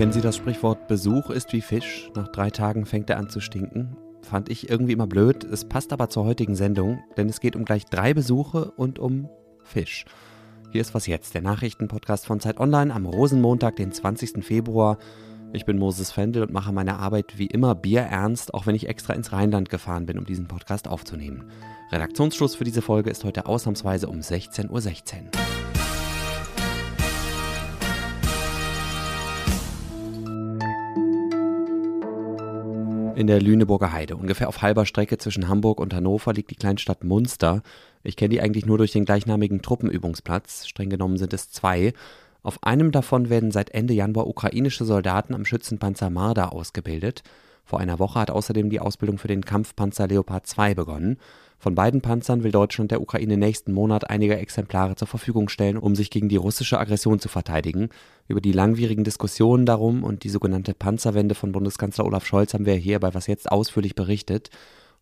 Kennen Sie das Sprichwort Besuch ist wie Fisch? Nach drei Tagen fängt er an zu stinken. Fand ich irgendwie immer blöd. Es passt aber zur heutigen Sendung, denn es geht um gleich drei Besuche und um Fisch. Hier ist was jetzt, der Nachrichtenpodcast von Zeit Online am Rosenmontag, den 20. Februar. Ich bin Moses Fendel und mache meine Arbeit wie immer bierernst, auch wenn ich extra ins Rheinland gefahren bin, um diesen Podcast aufzunehmen. Redaktionsschluss für diese Folge ist heute ausnahmsweise um 16.16 Uhr. 16. In der Lüneburger Heide, ungefähr auf halber Strecke zwischen Hamburg und Hannover, liegt die Kleinstadt Munster. Ich kenne die eigentlich nur durch den gleichnamigen Truppenübungsplatz. Streng genommen sind es zwei. Auf einem davon werden seit Ende Januar ukrainische Soldaten am Schützenpanzer Marder ausgebildet. Vor einer Woche hat außerdem die Ausbildung für den Kampfpanzer Leopard 2 begonnen. Von beiden Panzern will Deutschland der Ukraine nächsten Monat einige Exemplare zur Verfügung stellen, um sich gegen die russische Aggression zu verteidigen. Über die langwierigen Diskussionen darum und die sogenannte Panzerwende von Bundeskanzler Olaf Scholz haben wir hier bei Was jetzt ausführlich berichtet.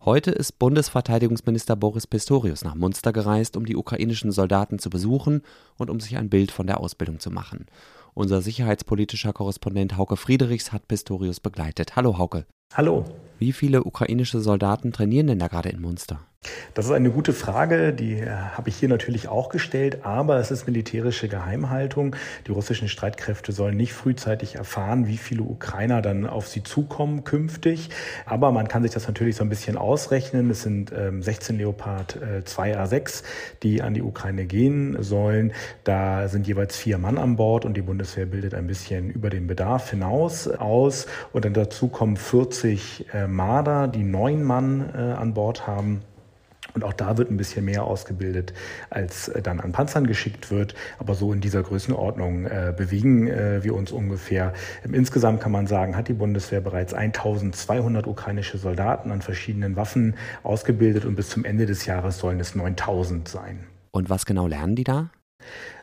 Heute ist Bundesverteidigungsminister Boris Pistorius nach Munster gereist, um die ukrainischen Soldaten zu besuchen und um sich ein Bild von der Ausbildung zu machen. Unser sicherheitspolitischer Korrespondent Hauke Friedrichs hat Pistorius begleitet. Hallo Hauke. Hallo. Wie viele ukrainische Soldaten trainieren denn da gerade in Munster? Das ist eine gute Frage, die äh, habe ich hier natürlich auch gestellt, aber es ist militärische Geheimhaltung. Die russischen Streitkräfte sollen nicht frühzeitig erfahren, wie viele Ukrainer dann auf sie zukommen künftig. Aber man kann sich das natürlich so ein bisschen ausrechnen. Es sind 16 ähm, Leopard 2A6, äh, die an die Ukraine gehen sollen. Da sind jeweils vier Mann an Bord und die Bundeswehr bildet ein bisschen über den Bedarf hinaus aus. Und dann dazu kommen 40 äh, Marder, die neun Mann an Bord haben. Und auch da wird ein bisschen mehr ausgebildet, als äh, dann an Panzern geschickt wird. Aber so in dieser Größenordnung äh, bewegen äh, wir uns ungefähr. Insgesamt kann man sagen, hat die Bundeswehr bereits 1200 ukrainische Soldaten an verschiedenen Waffen ausgebildet und bis zum Ende des Jahres sollen es 9000 sein. Und was genau lernen die da?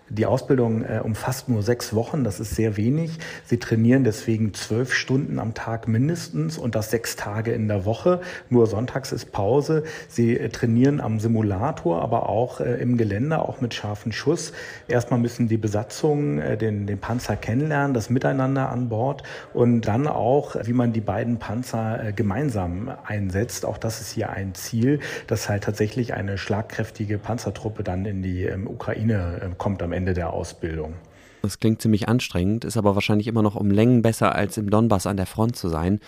Die Ausbildung äh, umfasst nur sechs Wochen, das ist sehr wenig. Sie trainieren deswegen zwölf Stunden am Tag mindestens und das sechs Tage in der Woche. Nur sonntags ist Pause. Sie äh, trainieren am Simulator, aber auch äh, im Gelände, auch mit scharfen Schuss. Erstmal müssen die Besatzung äh, den, den Panzer kennenlernen, das Miteinander an Bord und dann auch, wie man die beiden Panzer äh, gemeinsam einsetzt. Auch das ist hier ein Ziel, dass halt tatsächlich eine schlagkräftige Panzertruppe dann in die ähm, Ukraine äh, kommt am Ende der Ausbildung. Das klingt ziemlich anstrengend, ist aber wahrscheinlich immer noch um Längen besser, als im Donbass an der Front zu sein.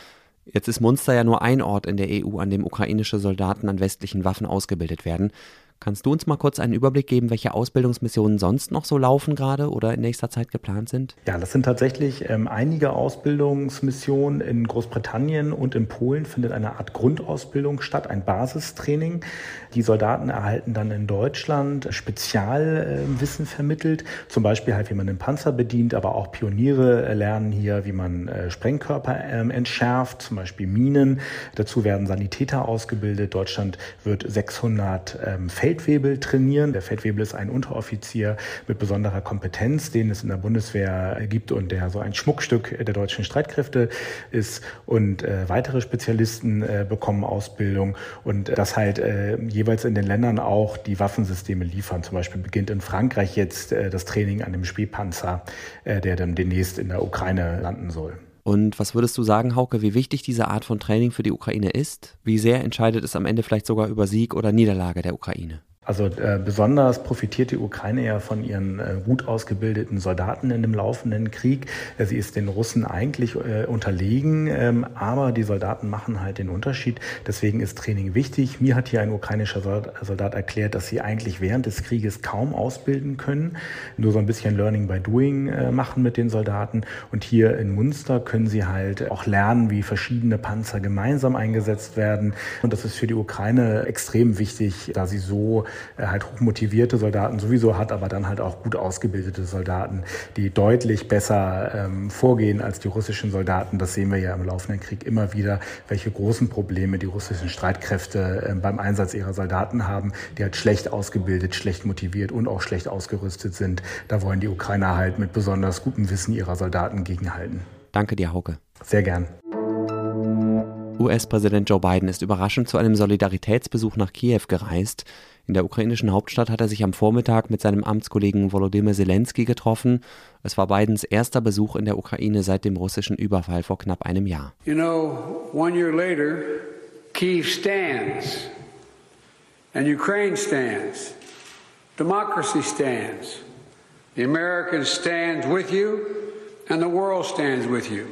Jetzt ist Munster ja nur ein Ort in der EU, an dem ukrainische Soldaten an westlichen Waffen ausgebildet werden. Kannst du uns mal kurz einen Überblick geben, welche Ausbildungsmissionen sonst noch so laufen gerade oder in nächster Zeit geplant sind? Ja, das sind tatsächlich ähm, einige Ausbildungsmissionen. In Großbritannien und in Polen findet eine Art Grundausbildung statt, ein Basistraining. Die Soldaten erhalten dann in Deutschland Spezialwissen äh, vermittelt, zum Beispiel halt, wie man den Panzer bedient, aber auch Pioniere lernen hier, wie man äh, Sprengkörper äh, entschärft, zum Beispiel Minen. Dazu werden Sanitäter ausgebildet. Deutschland wird 600 ähm, Feldwebel trainieren. Der Feldwebel ist ein Unteroffizier mit besonderer Kompetenz, den es in der Bundeswehr gibt und der so ein Schmuckstück der deutschen Streitkräfte ist. Und äh, weitere Spezialisten äh, bekommen Ausbildung und das halt äh, jeweils in den Ländern auch die Waffensysteme liefern. Zum Beispiel beginnt in Frankreich jetzt äh, das Training an dem Spähpanzer, äh, der dann demnächst in der Ukraine landen soll. Und was würdest du sagen, Hauke, wie wichtig diese Art von Training für die Ukraine ist? Wie sehr entscheidet es am Ende vielleicht sogar über Sieg oder Niederlage der Ukraine? Also äh, besonders profitiert die Ukraine ja von ihren äh, gut ausgebildeten Soldaten in dem laufenden Krieg. Äh, sie ist den Russen eigentlich äh, unterlegen, ähm, aber die Soldaten machen halt den Unterschied. Deswegen ist Training wichtig. Mir hat hier ein ukrainischer Soldat erklärt, dass sie eigentlich während des Krieges kaum ausbilden können, nur so ein bisschen Learning by Doing äh, machen mit den Soldaten. Und hier in Munster können sie halt auch lernen, wie verschiedene Panzer gemeinsam eingesetzt werden. Und das ist für die Ukraine extrem wichtig, da sie so halt hochmotivierte Soldaten sowieso hat, aber dann halt auch gut ausgebildete Soldaten, die deutlich besser ähm, vorgehen als die russischen Soldaten. Das sehen wir ja im laufenden Krieg immer wieder, welche großen Probleme die russischen Streitkräfte äh, beim Einsatz ihrer Soldaten haben, die halt schlecht ausgebildet, schlecht motiviert und auch schlecht ausgerüstet sind. Da wollen die Ukrainer halt mit besonders gutem Wissen ihrer Soldaten gegenhalten. Danke dir, Hauke. Sehr gern. US-Präsident Joe Biden ist überraschend zu einem Solidaritätsbesuch nach Kiew gereist. In der ukrainischen Hauptstadt hat er sich am Vormittag mit seinem Amtskollegen Volodymyr Zelensky getroffen. Es war Bidens erster Besuch in der Ukraine seit dem russischen Überfall vor knapp einem Jahr. You know, one year later, Kiev stands and Ukraine stands. Democracy stands. The Americans stand with you and the world stands with you.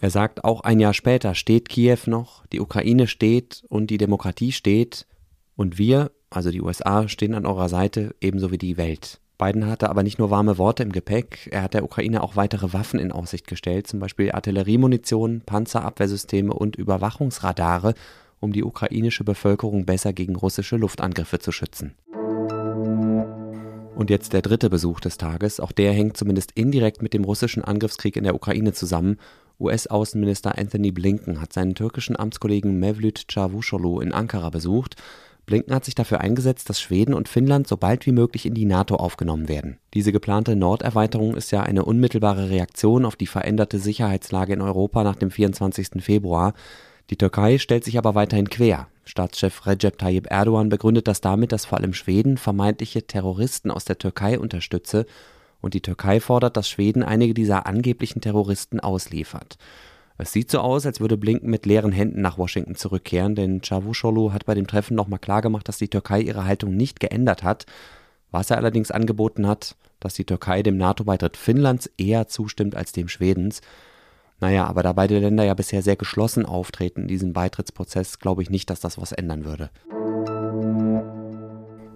Er sagt, auch ein Jahr später steht Kiew noch, die Ukraine steht und die Demokratie steht und wir, also die USA, stehen an eurer Seite, ebenso wie die Welt. Biden hatte aber nicht nur warme Worte im Gepäck, er hat der Ukraine auch weitere Waffen in Aussicht gestellt, zum Beispiel Artilleriemunition, Panzerabwehrsysteme und Überwachungsradare, um die ukrainische Bevölkerung besser gegen russische Luftangriffe zu schützen. Und jetzt der dritte Besuch des Tages. Auch der hängt zumindest indirekt mit dem russischen Angriffskrieg in der Ukraine zusammen. US-Außenminister Anthony Blinken hat seinen türkischen Amtskollegen Mevlüt Çavuşoğlu in Ankara besucht. Blinken hat sich dafür eingesetzt, dass Schweden und Finnland so bald wie möglich in die NATO aufgenommen werden. Diese geplante Norderweiterung ist ja eine unmittelbare Reaktion auf die veränderte Sicherheitslage in Europa nach dem 24. Februar. Die Türkei stellt sich aber weiterhin quer. Staatschef Recep Tayyip Erdogan begründet das damit, dass vor allem Schweden vermeintliche Terroristen aus der Türkei unterstütze und die Türkei fordert, dass Schweden einige dieser angeblichen Terroristen ausliefert. Es sieht so aus, als würde Blinken mit leeren Händen nach Washington zurückkehren, denn Çavuşoğlu hat bei dem Treffen nochmal klargemacht, dass die Türkei ihre Haltung nicht geändert hat. Was er allerdings angeboten hat, dass die Türkei dem NATO-Beitritt Finnlands eher zustimmt als dem Schwedens. Naja, aber da beide Länder ja bisher sehr geschlossen auftreten in diesem Beitrittsprozess, glaube ich nicht, dass das was ändern würde.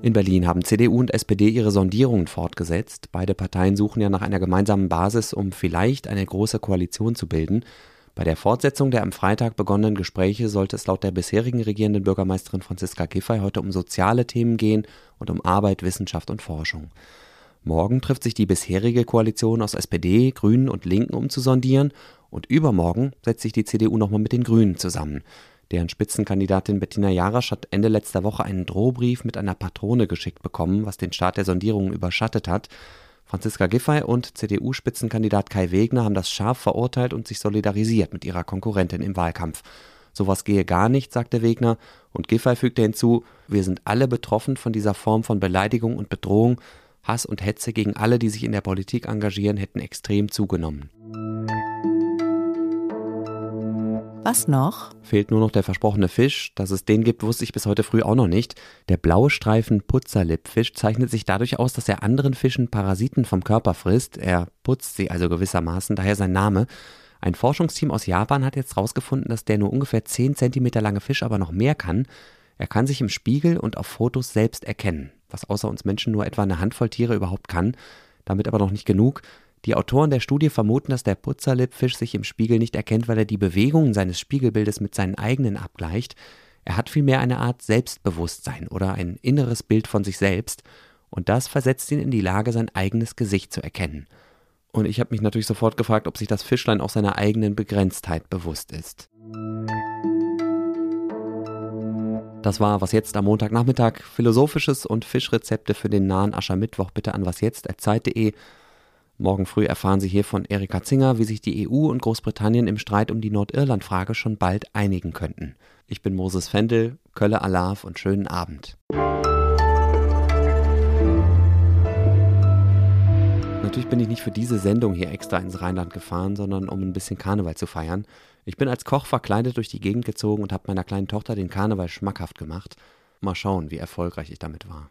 In Berlin haben CDU und SPD ihre Sondierungen fortgesetzt. Beide Parteien suchen ja nach einer gemeinsamen Basis, um vielleicht eine große Koalition zu bilden. Bei der Fortsetzung der am Freitag begonnenen Gespräche sollte es laut der bisherigen regierenden Bürgermeisterin Franziska Giffey heute um soziale Themen gehen und um Arbeit, Wissenschaft und Forschung. Morgen trifft sich die bisherige Koalition aus SPD, Grünen und Linken, um zu sondieren und übermorgen setzt sich die CDU nochmal mit den Grünen zusammen. Deren Spitzenkandidatin Bettina Jarasch hat Ende letzter Woche einen Drohbrief mit einer Patrone geschickt bekommen, was den Start der Sondierungen überschattet hat. Franziska Giffey und CDU-Spitzenkandidat Kai Wegner haben das scharf verurteilt und sich solidarisiert mit ihrer Konkurrentin im Wahlkampf. Sowas gehe gar nicht, sagte Wegner, und Giffey fügte hinzu, wir sind alle betroffen von dieser Form von Beleidigung und Bedrohung. Hass und Hetze gegen alle, die sich in der Politik engagieren, hätten extrem zugenommen. Was noch? Fehlt nur noch der versprochene Fisch. Dass es den gibt, wusste ich bis heute früh auch noch nicht. Der blaue Streifen Putzerlippfisch zeichnet sich dadurch aus, dass er anderen Fischen Parasiten vom Körper frisst. Er putzt sie also gewissermaßen, daher sein Name. Ein Forschungsteam aus Japan hat jetzt herausgefunden, dass der nur ungefähr 10 cm lange Fisch aber noch mehr kann. Er kann sich im Spiegel und auf Fotos selbst erkennen, was außer uns Menschen nur etwa eine Handvoll Tiere überhaupt kann. Damit aber noch nicht genug. Die Autoren der Studie vermuten, dass der Putzerlippfisch sich im Spiegel nicht erkennt, weil er die Bewegungen seines Spiegelbildes mit seinen eigenen abgleicht. Er hat vielmehr eine Art Selbstbewusstsein oder ein inneres Bild von sich selbst, und das versetzt ihn in die Lage, sein eigenes Gesicht zu erkennen. Und ich habe mich natürlich sofort gefragt, ob sich das Fischlein auch seiner eigenen Begrenztheit bewusst ist. Das war was jetzt am Montagnachmittag. Philosophisches und Fischrezepte für den nahen Aschermittwoch bitte an wasjetzt.zeit.de. Morgen früh erfahren Sie hier von Erika Zinger, wie sich die EU und Großbritannien im Streit um die Nordirland-Frage schon bald einigen könnten. Ich bin Moses Fendel, Kölle Alav und schönen Abend. Natürlich bin ich nicht für diese Sendung hier extra ins Rheinland gefahren, sondern um ein bisschen Karneval zu feiern. Ich bin als Koch verkleidet durch die Gegend gezogen und habe meiner kleinen Tochter den Karneval schmackhaft gemacht. Mal schauen, wie erfolgreich ich damit war.